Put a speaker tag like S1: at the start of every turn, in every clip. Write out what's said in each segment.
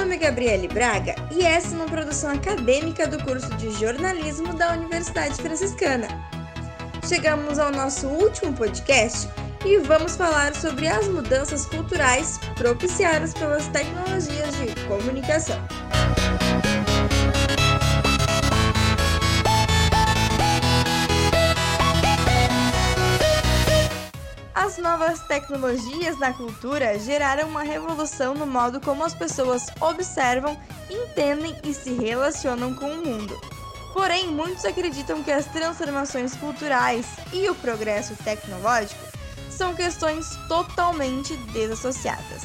S1: nome é Gabriele Braga e essa é uma produção acadêmica do curso de jornalismo da Universidade Franciscana. Chegamos ao nosso último podcast e vamos falar sobre as mudanças culturais propiciadas pelas tecnologias de comunicação. Novas tecnologias na cultura geraram uma revolução no modo como as pessoas observam, entendem e se relacionam com o mundo. Porém, muitos acreditam que as transformações culturais e o progresso tecnológico são questões totalmente desassociadas.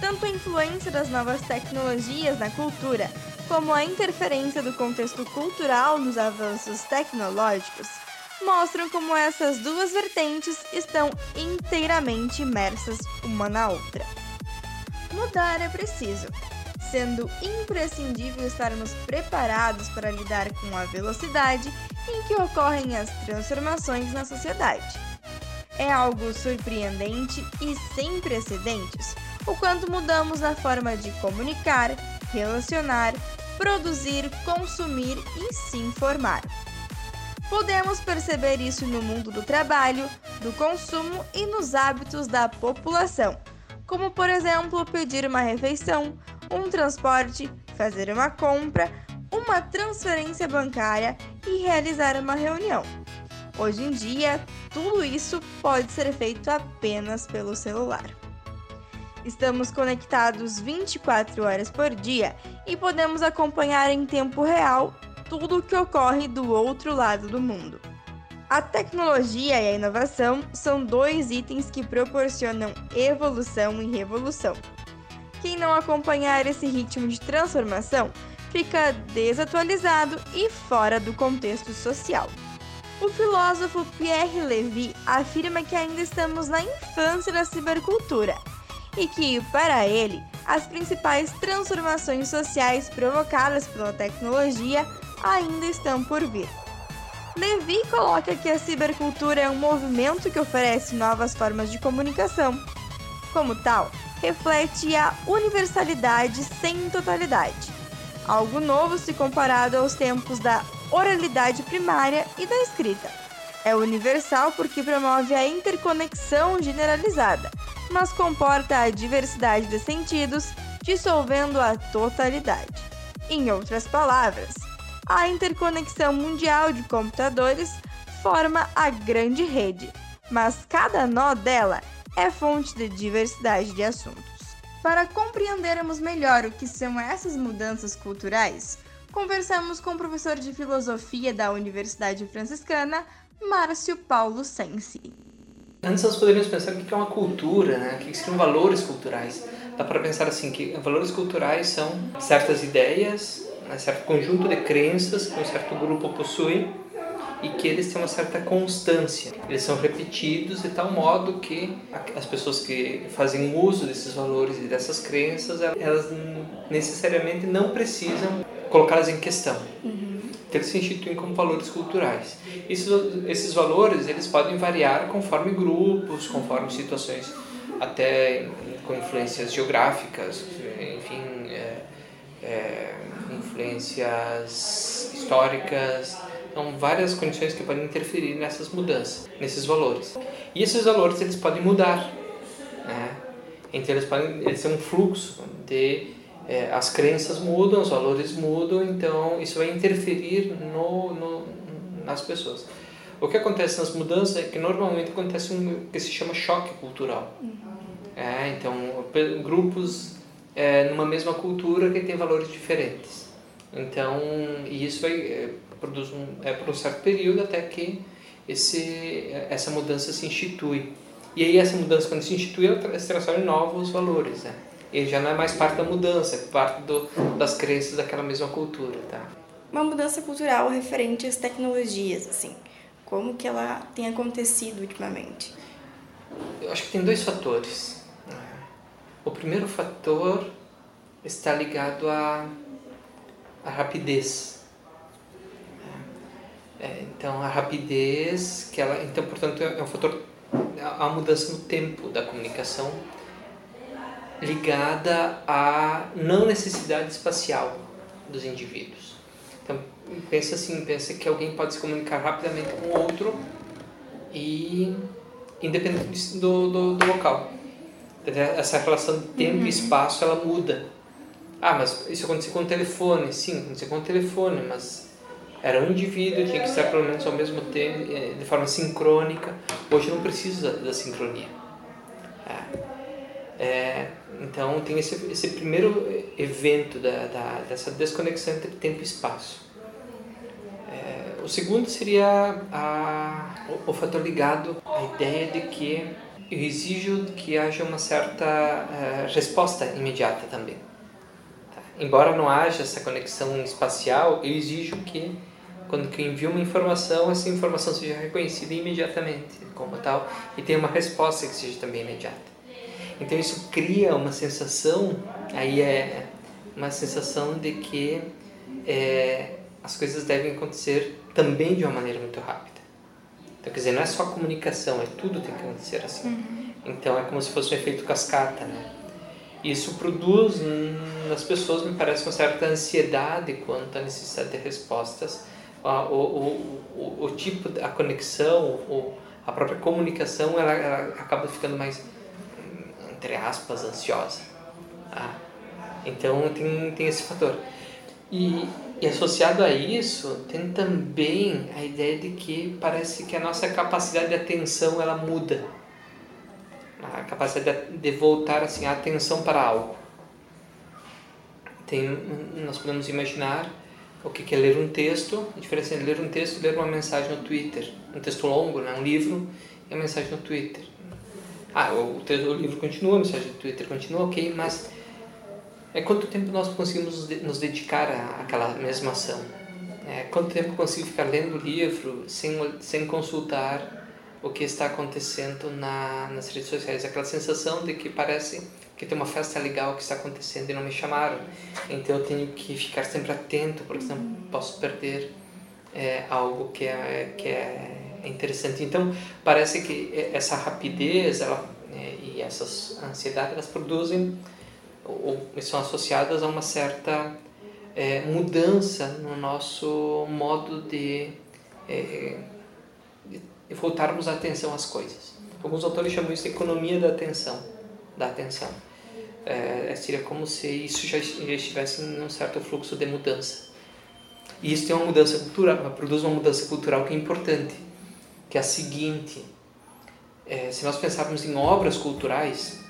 S1: Tanto a influência das novas tecnologias na cultura, como a interferência do contexto cultural nos avanços tecnológicos, mostram como essas duas vertentes estão inteiramente imersas uma na outra. Mudar é preciso, sendo imprescindível estarmos preparados para lidar com a velocidade em que ocorrem as transformações na sociedade. É algo surpreendente e sem precedentes o quanto mudamos na forma de comunicar, relacionar, produzir, consumir e se informar. Podemos perceber isso no mundo do trabalho, do consumo e nos hábitos da população, como por exemplo pedir uma refeição, um transporte, fazer uma compra, uma transferência bancária e realizar uma reunião. Hoje em dia, tudo isso pode ser feito apenas pelo celular. Estamos conectados 24 horas por dia e podemos acompanhar em tempo real tudo o que ocorre do outro lado do mundo. A tecnologia e a inovação são dois itens que proporcionam evolução e revolução. Quem não acompanhar esse ritmo de transformação fica desatualizado e fora do contexto social. O filósofo Pierre Levy afirma que ainda estamos na infância da cibercultura e que, para ele, as principais transformações sociais provocadas pela tecnologia ainda estão por vir. Levi coloca que a cibercultura é um movimento que oferece novas formas de comunicação. Como tal, reflete a universalidade sem totalidade, algo novo se comparado aos tempos da oralidade primária e da escrita. É universal porque promove a interconexão generalizada, mas comporta a diversidade de sentidos, dissolvendo a totalidade. Em outras palavras, a interconexão mundial de computadores forma a grande rede, mas cada nó dela é fonte de diversidade de assuntos. Para compreendermos melhor o que são essas mudanças culturais, conversamos com o professor de filosofia da Universidade Franciscana, Márcio Paulo Sensi.
S2: Antes nós poderíamos pensar o que é uma cultura, né? o que seriam valores culturais. Dá para pensar assim que valores culturais são certas ideias um certo conjunto de crenças que um certo grupo possui e que eles têm uma certa constância. Eles são repetidos de tal modo que as pessoas que fazem uso desses valores e dessas crenças, elas necessariamente não precisam colocá-las em questão. Uhum. Então, eles se instituem como valores culturais. Esses, esses valores eles podem variar conforme grupos, conforme situações, até com influências geográficas, enfim, é, é, influências históricas, então várias condições que podem interferir nessas mudanças, nesses valores. E esses valores eles podem mudar, né? Então eles podem eles têm um fluxo de é, as crenças mudam, os valores mudam, então isso vai interferir no, no nas pessoas. O que acontece nas mudanças é que normalmente acontece um que se chama choque cultural. Uhum. É, então grupos é, numa mesma cultura que tem valores diferentes. Então, e isso vai é, produz um, é por um certo período até que esse, essa mudança se institui. E aí essa mudança quando se institui, ela se transforma em novos valores, né? Ele já não é mais parte da mudança, é parte do, das crenças daquela mesma cultura, tá?
S1: Uma mudança cultural referente às tecnologias, assim. Como que ela tem acontecido ultimamente?
S2: Eu acho que tem dois fatores. O primeiro fator está ligado à, à rapidez. É, é, então, a rapidez, que ela, então, portanto, é um fator, a mudança no tempo da comunicação ligada à não necessidade espacial dos indivíduos. Então, pensa assim, pensa que alguém pode se comunicar rapidamente com o outro e independente do, do, do local. Essa relação de tempo uhum. e espaço, ela muda. Ah, mas isso aconteceu com o telefone. Sim, aconteceu com o telefone, mas era um indivíduo, tinha que estar pelo menos ao mesmo tempo, eh, de forma sincrônica. Hoje não precisa da sincronia. É. É, então tem esse, esse primeiro evento da, da, dessa desconexão entre tempo e espaço. É, o segundo seria a, o, o, fator ligado à ideia de que eu exijo que haja uma certa uh, resposta imediata também. Tá? Embora não haja essa conexão espacial, eu exijo que quando eu envio uma informação, essa informação seja reconhecida imediatamente como tal e tenha uma resposta que seja também imediata. Então isso cria uma sensação, aí é uma sensação de que é, as coisas devem acontecer também de uma maneira muito rápida. Então, quer dizer, não é só comunicação, é tudo tem que acontecer assim. Uhum. Então é como se fosse um efeito cascata, né? Isso produz nas pessoas, me parece, uma certa ansiedade quanto à necessidade de respostas, o, o, o, o tipo, a conexão, o, a própria comunicação, ela, ela acaba ficando mais entre aspas, ansiosa. Ah, então tem, tem esse fator. E, e associado a isso, tem também a ideia de que parece que a nossa capacidade de atenção ela muda. A capacidade de voltar assim, a atenção para algo. Tem, nós podemos imaginar o que é ler um texto, a diferença entre ler um texto e ler uma mensagem no Twitter. Um texto longo, né? um livro, e uma mensagem no Twitter. Ah, o, o livro continua, a mensagem do Twitter continua, ok, mas é quanto tempo nós conseguimos nos dedicar àquela mesma ação? É, quanto tempo consigo ficar lendo o livro sem, sem consultar o que está acontecendo na, nas redes sociais? Aquela sensação de que parece que tem uma festa legal que está acontecendo e não me chamaram. Então eu tenho que ficar sempre atento, porque senão posso perder é, algo que é, que é é interessante. Então, parece que essa rapidez ela, né, e essas ansiedades elas produzem ou são associadas a uma certa é, mudança no nosso modo de, é, de voltarmos a atenção às coisas. Alguns autores chamam isso de economia da atenção, da atenção. É, seria como se isso já, estivesse em um certo fluxo de mudança. E isso tem uma mudança cultural, produz uma mudança cultural que é importante que é a seguinte: é, se nós pensarmos em obras culturais,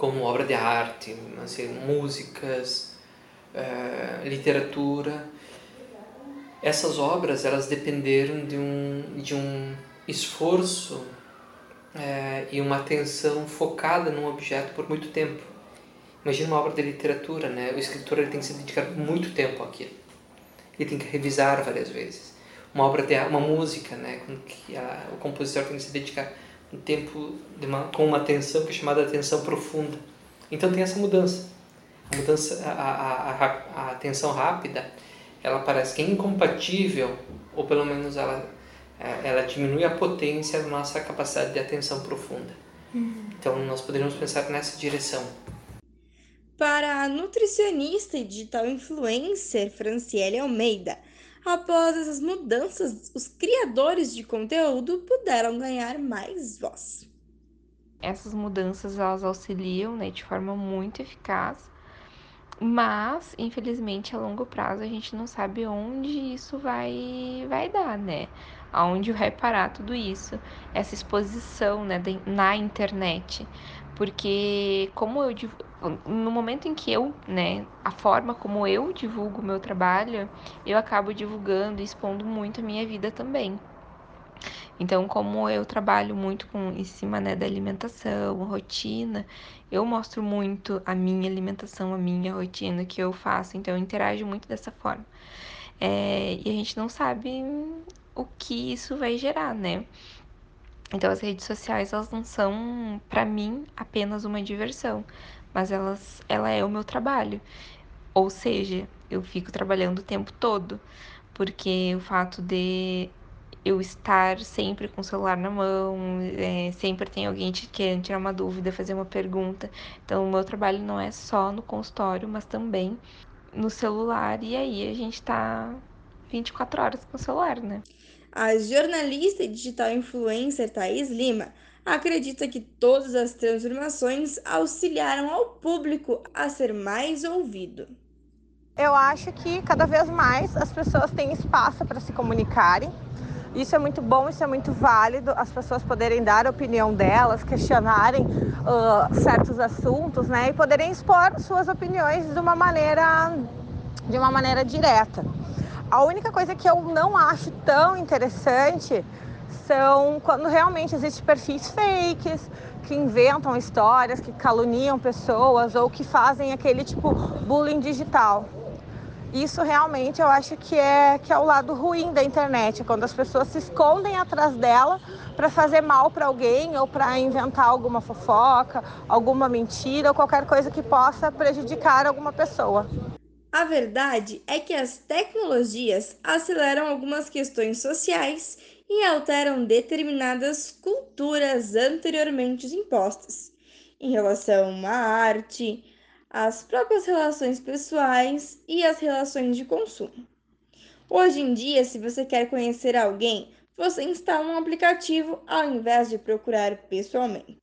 S2: como obra de arte, assim, músicas, é, literatura, essas obras elas dependeram de um, de um esforço é, e uma atenção focada num objeto por muito tempo. Imagina uma obra de literatura, né? O escritor ele tem que se dedicar muito tempo àquilo. Ele tem que revisar várias vezes uma obra de uma música, né, com que a, o compositor tem que se dedicar um tempo uma, com uma atenção que é chamada atenção profunda. Então tem essa mudança. A mudança, a, a, a, a atenção rápida, ela parece que é incompatível, ou pelo menos ela, é, ela diminui a potência da nossa capacidade de atenção profunda. Uhum. Então nós poderíamos pensar nessa direção.
S1: Para a nutricionista e digital influencer Franciele Almeida, Após essas mudanças, os criadores de conteúdo puderam ganhar mais voz.
S3: Essas mudanças elas auxiliam né, de forma muito eficaz, mas infelizmente a longo prazo a gente não sabe onde isso vai, vai dar, né? Aonde vai parar tudo isso, essa exposição né, na internet. Porque como eu no momento em que eu, né, a forma como eu divulgo o meu trabalho, eu acabo divulgando e expondo muito a minha vida também. Então, como eu trabalho muito com em cima né, da alimentação, rotina, eu mostro muito a minha alimentação, a minha rotina que eu faço. Então, eu interajo muito dessa forma. É, e a gente não sabe o que isso vai gerar, né? Então, as redes sociais elas não são, para mim, apenas uma diversão mas elas, ela é o meu trabalho. Ou seja, eu fico trabalhando o tempo todo, porque o fato de eu estar sempre com o celular na mão, é, sempre tem alguém te querendo tirar uma dúvida, fazer uma pergunta. Então, o meu trabalho não é só no consultório, mas também no celular. E aí a gente tá 24 horas com o celular, né?
S1: A jornalista e digital influencer Thaís Lima acredita que todas as transformações auxiliaram ao público a ser mais ouvido.
S4: Eu acho que cada vez mais as pessoas têm espaço para se comunicarem. Isso é muito bom, isso é muito válido, as pessoas poderem dar a opinião delas, questionarem uh, certos assuntos, né, e poderem expor suas opiniões de uma maneira, de uma maneira direta. A única coisa que eu não acho tão interessante são quando realmente existem perfis fakes, que inventam histórias, que caluniam pessoas ou que fazem aquele tipo bullying digital. Isso realmente eu acho que é que é o lado ruim da internet, quando as pessoas se escondem atrás dela para fazer mal para alguém ou para inventar alguma fofoca, alguma mentira ou qualquer coisa que possa prejudicar alguma pessoa.
S1: A verdade é que as tecnologias aceleram algumas questões sociais e alteram determinadas culturas anteriormente impostas, em relação à arte, às próprias relações pessoais e às relações de consumo. Hoje em dia, se você quer conhecer alguém, você instala um aplicativo ao invés de procurar pessoalmente.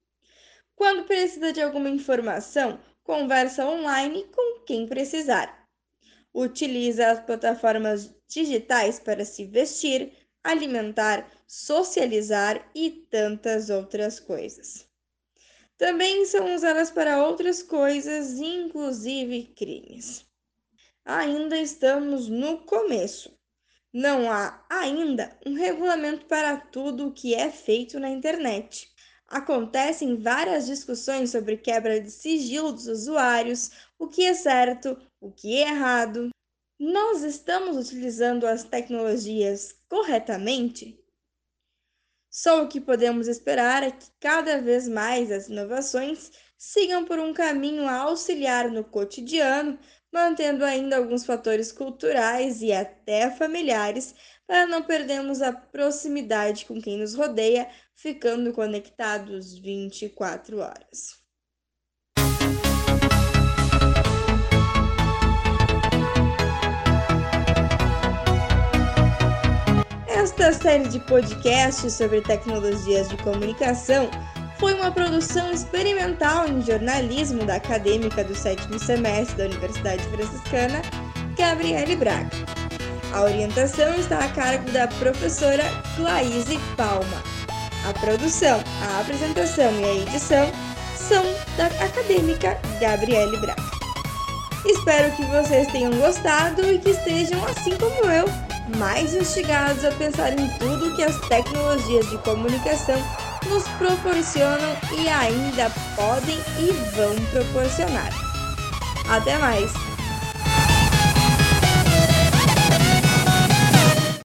S1: Quando precisa de alguma informação, conversa online com quem precisar utiliza as plataformas digitais para se vestir, alimentar, socializar e tantas outras coisas. Também são usadas para outras coisas, inclusive crimes. Ainda estamos no começo. Não há ainda um regulamento para tudo o que é feito na internet. Acontecem várias discussões sobre quebra de sigilo dos usuários, o que é certo, o que é errado. Nós estamos utilizando as tecnologias corretamente? Só o que podemos esperar é que cada vez mais as inovações sigam por um caminho a auxiliar no cotidiano, mantendo ainda alguns fatores culturais e até familiares para não perdermos a proximidade com quem nos rodeia, ficando conectados 24 horas. Esta série de podcasts sobre tecnologias de comunicação foi uma produção experimental em jornalismo da acadêmica do sétimo semestre da Universidade Franciscana, Gabriele Braga. A orientação está a cargo da professora Claise Palma. A produção, a apresentação e a edição são da acadêmica Gabriele Braga. Espero que vocês tenham gostado e que estejam, assim como eu, mais instigados a pensar em tudo que as tecnologias de comunicação nos proporcionam e ainda podem e vão proporcionar. Até mais!